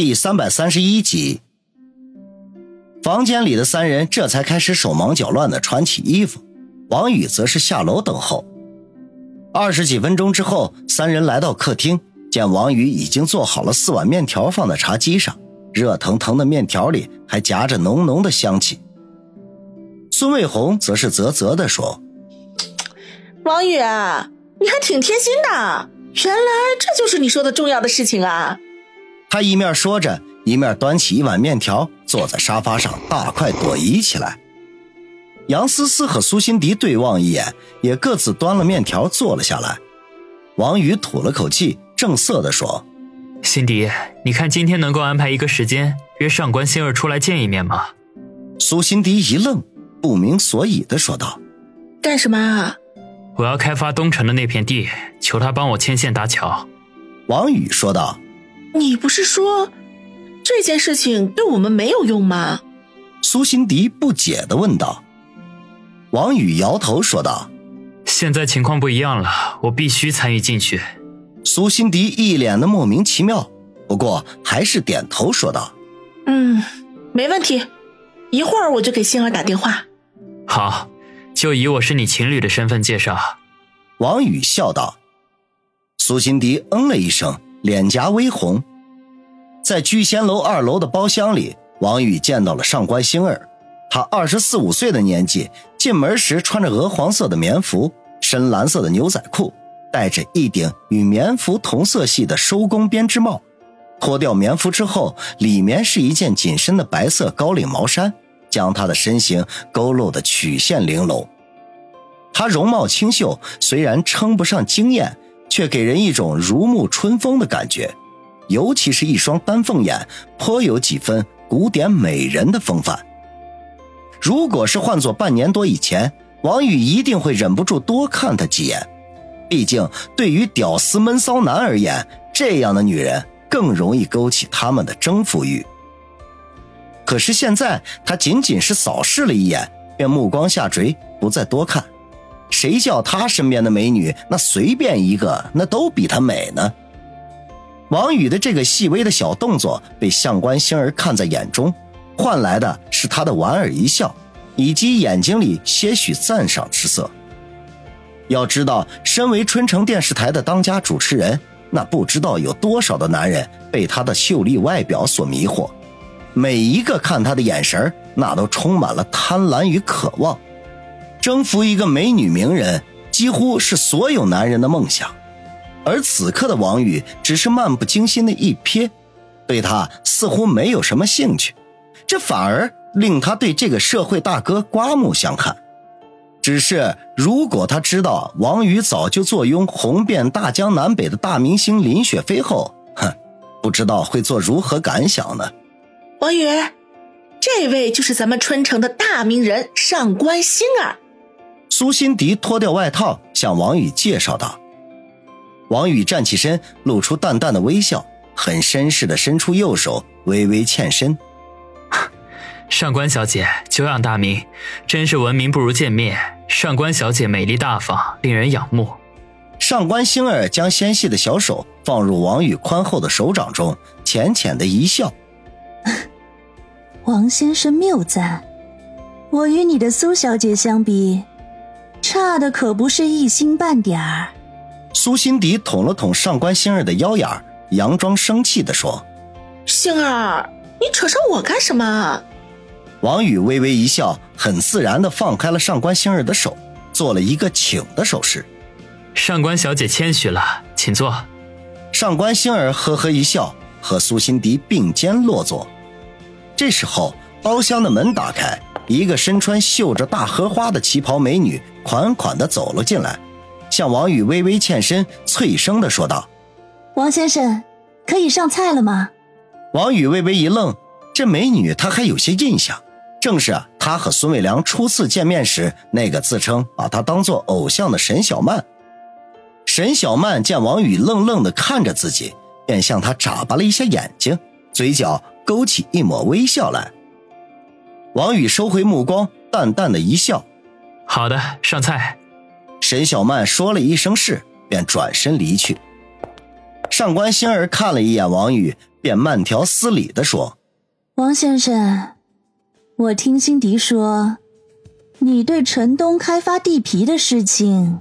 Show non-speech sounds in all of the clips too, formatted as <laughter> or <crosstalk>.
第三百三十一集，房间里的三人这才开始手忙脚乱的穿起衣服，王宇则是下楼等候。二十几分钟之后，三人来到客厅，见王宇已经做好了四碗面条放在茶几上，热腾腾的面条里还夹着浓浓的香气。孙卫红则是啧啧的说：“王宇，你还挺贴心的，原来这就是你说的重要的事情啊。”他一面说着，一面端起一碗面条，坐在沙发上大快朵颐起来。杨思思和苏辛迪对望一眼，也各自端了面条坐了下来。王宇吐了口气，正色地说：“辛迪，你看今天能够安排一个时间约上官星儿出来见一面吗？”苏辛迪一愣，不明所以的说道：“干什么啊？”“我要开发东城的那片地，求他帮我牵线搭桥。”王宇说道。你不是说这件事情对我们没有用吗？苏辛迪不解的问道。王宇摇头说道：“现在情况不一样了，我必须参与进去。”苏辛迪一脸的莫名其妙，不过还是点头说道：“嗯，没问题，一会儿我就给星儿打电话。”好，就以我是你情侣的身份介绍。”王宇笑道。苏辛迪嗯了一声。脸颊微红，在聚仙楼二楼的包厢里，王宇见到了上官星儿。她二十四五岁的年纪，进门时穿着鹅黄色的棉服，深蓝色的牛仔裤，戴着一顶与棉服同色系的收工编织帽。脱掉棉服之后，里面是一件紧身的白色高领毛衫，将她的身形勾勒的曲线玲珑。她容貌清秀，虽然称不上惊艳。却给人一种如沐春风的感觉，尤其是一双丹凤眼，颇有几分古典美人的风范。如果是换做半年多以前，王宇一定会忍不住多看她几眼。毕竟，对于屌丝闷骚男而言，这样的女人更容易勾起他们的征服欲。可是现在，他仅仅是扫视了一眼，便目光下垂，不再多看。谁叫他身边的美女那随便一个那都比他美呢？王宇的这个细微的小动作被上官星儿看在眼中，换来的是他的莞尔一笑，以及眼睛里些许赞赏之色。要知道，身为春城电视台的当家主持人，那不知道有多少的男人被她的秀丽外表所迷惑，每一个看她的眼神那都充满了贪婪与渴望。征服一个美女名人，几乎是所有男人的梦想，而此刻的王宇只是漫不经心的一瞥，对他似乎没有什么兴趣，这反而令他对这个社会大哥刮目相看。只是如果他知道王宇早就坐拥红遍大江南北的大明星林雪飞后，哼，不知道会做如何感想呢？王宇，这位就是咱们春城的大名人上官星儿。苏辛迪脱掉外套，向王宇介绍道：“王宇站起身，露出淡淡的微笑，很绅士的伸出右手，微微欠身。<laughs> 上官小姐久仰大名，真是闻名不如见面。上官小姐美丽大方，令人仰慕。”上官星儿将纤细的小手放入王宇宽厚的手掌中，浅浅的一笑：“ <laughs> 王先生谬赞，我与你的苏小姐相比。”差的可不是一星半点儿。苏辛迪捅了捅上官星儿的腰眼佯装生气的说：“星儿，你扯上我干什么？”王宇微微一笑，很自然的放开了上官星儿的手，做了一个请的手势。上官小姐谦虚了，请坐。上官星儿呵呵一笑，和苏辛迪并肩落座。这时候，包厢的门打开。一个身穿绣着大荷花的旗袍美女款款地走了进来，向王宇微微欠身，脆声地说道：“王先生，可以上菜了吗？”王宇微微一愣，这美女他还有些印象，正是他和孙伟良初次见面时那个自称把他当做偶像的沈小曼。沈小曼见王宇愣愣地看着自己，便向他眨巴了一下眼睛，嘴角勾起一抹微笑来。王宇收回目光，淡淡的一笑：“好的，上菜。”沈小曼说了一声“是”，便转身离去。上官星儿看了一眼王宇，便慢条斯理的说：“王先生，我听辛迪说，你对城东开发地皮的事情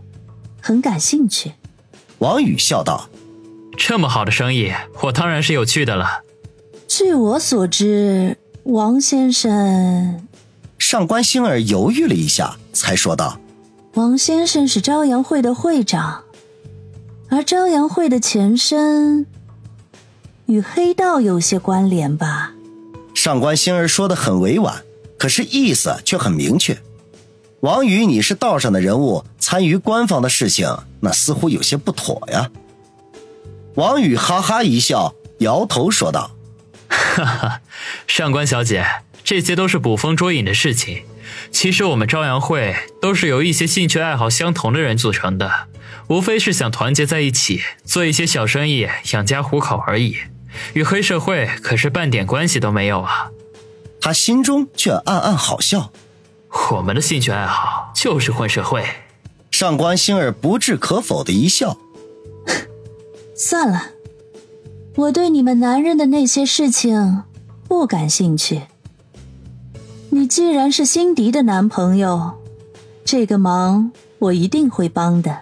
很感兴趣。”王宇笑道：“这么好的生意，我当然是有趣的了。”据我所知，王先生……上官星儿犹豫了一下，才说道：“王先生是朝阳会的会长。”而朝阳会的前身与黑道有些关联吧？上官星儿说的很委婉，可是意思却很明确。王宇，你是道上的人物，参与官方的事情，那似乎有些不妥呀。王宇哈哈一笑，摇头说道：“哈哈，上官小姐，这些都是捕风捉影的事情。其实我们朝阳会都是由一些兴趣爱好相同的人组成的。”无非是想团结在一起做一些小生意养家糊口而已，与黑社会可是半点关系都没有啊！他心中却暗暗好笑。我们的兴趣爱好就是混社会。上官星儿不置可否的一笑。<laughs> 算了，我对你们男人的那些事情不感兴趣。你既然是辛迪的男朋友，这个忙我一定会帮的。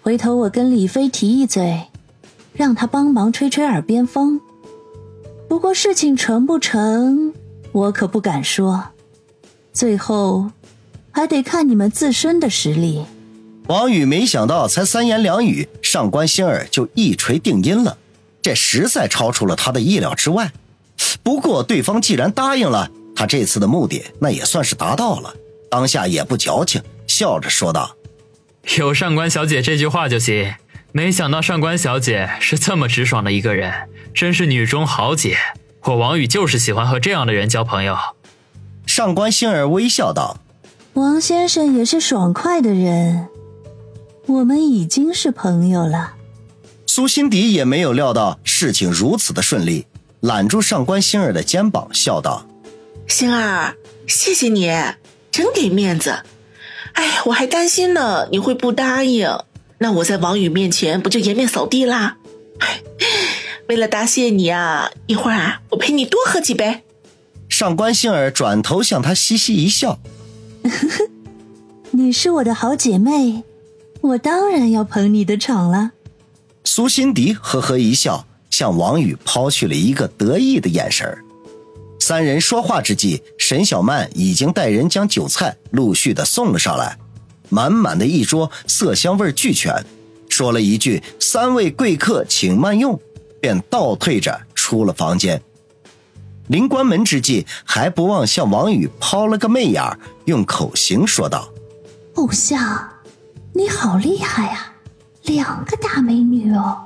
回头我跟李飞提一嘴，让他帮忙吹吹耳边风。不过事情成不成，我可不敢说。最后，还得看你们自身的实力。王宇没想到，才三言两语，上官星儿就一锤定音了，这实在超出了他的意料之外。不过，对方既然答应了，他这次的目的那也算是达到了。当下也不矫情，笑着说道。有上官小姐这句话就行。没想到上官小姐是这么直爽的一个人，真是女中豪杰。我王宇就是喜欢和这样的人交朋友。上官星儿微笑道：“王先生也是爽快的人，我们已经是朋友了。”苏心迪也没有料到事情如此的顺利，揽住上官星儿的肩膀，笑道：“星儿，谢谢你，真给面子。”哎，我还担心呢，你会不答应？那我在王宇面前不就颜面扫地啦？<laughs> 为了答谢你啊，一会儿啊，我陪你多喝几杯。上官星儿转头向他嘻嘻一笑：“ <laughs> 你是我的好姐妹，我当然要捧你的场了。”苏辛迪呵呵一笑，向王宇抛去了一个得意的眼神儿。三人说话之际，沈小曼已经带人将酒菜陆续的送了上来，满满的一桌，色香味俱全。说了一句“三位贵客请慢用”，便倒退着出了房间。临关门之际，还不忘向王宇抛了个媚眼，用口型说道：“偶像，你好厉害啊，两个大美女哦。”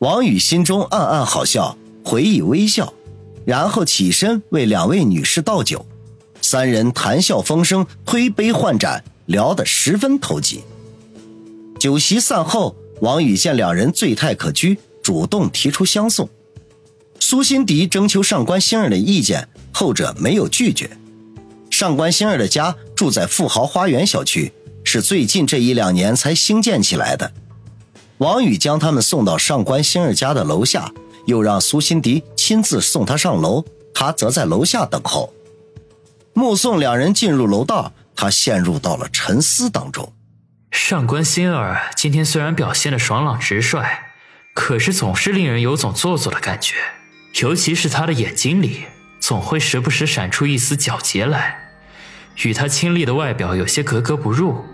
王宇心中暗暗好笑，回以微笑。然后起身为两位女士倒酒，三人谈笑风生，推杯换盏，聊得十分投机。酒席散后，王宇见两人醉态可掬，主动提出相送。苏辛迪征求上官星儿的意见，后者没有拒绝。上官星儿的家住在富豪花园小区，是最近这一两年才兴建起来的。王宇将他们送到上官星儿家的楼下。又让苏辛迪亲自送他上楼，他则在楼下等候。目送两人进入楼道，他陷入到了沉思当中。上官心儿今天虽然表现的爽朗直率，可是总是令人有种做作的感觉，尤其是他的眼睛里，总会时不时闪出一丝皎洁来，与他清丽的外表有些格格不入。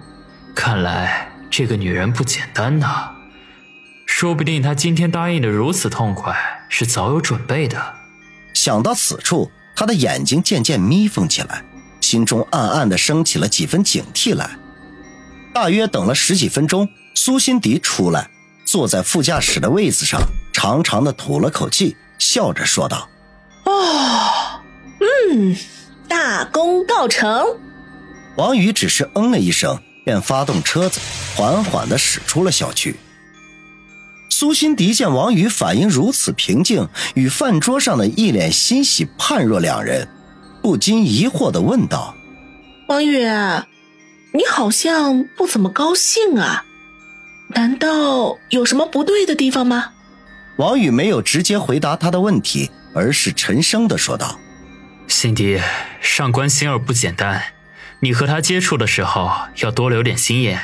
看来这个女人不简单呐。说不定他今天答应的如此痛快，是早有准备的。想到此处，他的眼睛渐渐眯缝起来，心中暗暗的升起了几分警惕来。大约等了十几分钟，苏辛迪出来，坐在副驾驶的位子上，长长的吐了口气，笑着说道：“哦，嗯，大功告成。”王宇只是嗯了一声，便发动车子，缓缓的驶出了小区。苏辛迪见王宇反应如此平静，与饭桌上的一脸欣喜判若两人，不禁疑惑的问道：“王宇，你好像不怎么高兴啊？难道有什么不对的地方吗？”王宇没有直接回答他的问题，而是沉声的说道：“辛迪，上官心儿不简单，你和她接触的时候要多留点心眼。”